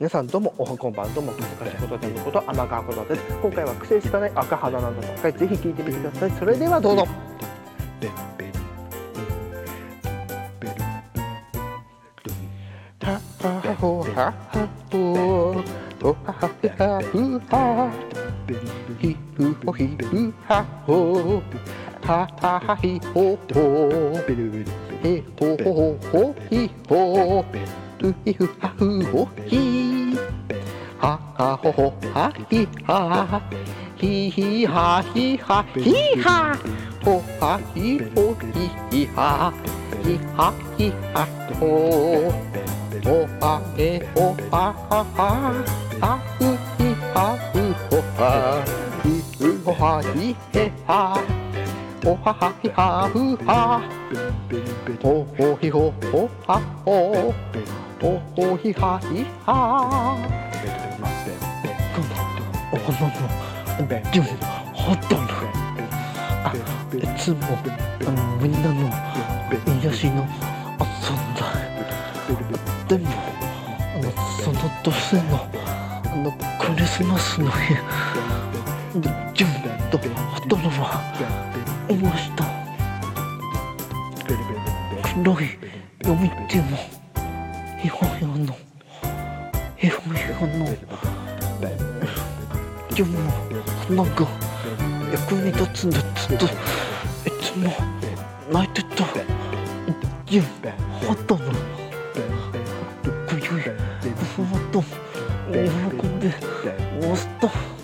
皆さんどうもおはこんばんどうも難しことでのこと天川ことです今回は癖しかない赤肌なんだとかぜひ聞いてみてください。それではどうぞ。ははほははほほはははふはひふほひふはほはははひほほへほほほほひほふひふはふほひははほほはひはひひはひはひは。ほはひほひひは。ひはひは。ほほはへほははは。はふひはふほは。ひふほはひへは。ほははひはふは。ほほひほほはほ。ほほひはひは。おののじゅんほとんどあいつもあのみんなの癒しの存在でもあのその年のあのクリスマスの日じゅんとほとんどはいました黒い読み手もひほひほのひほひほのよも花が役に立つんだずっといつも泣いてたい一肌の今宵ふわっと喜んでモスター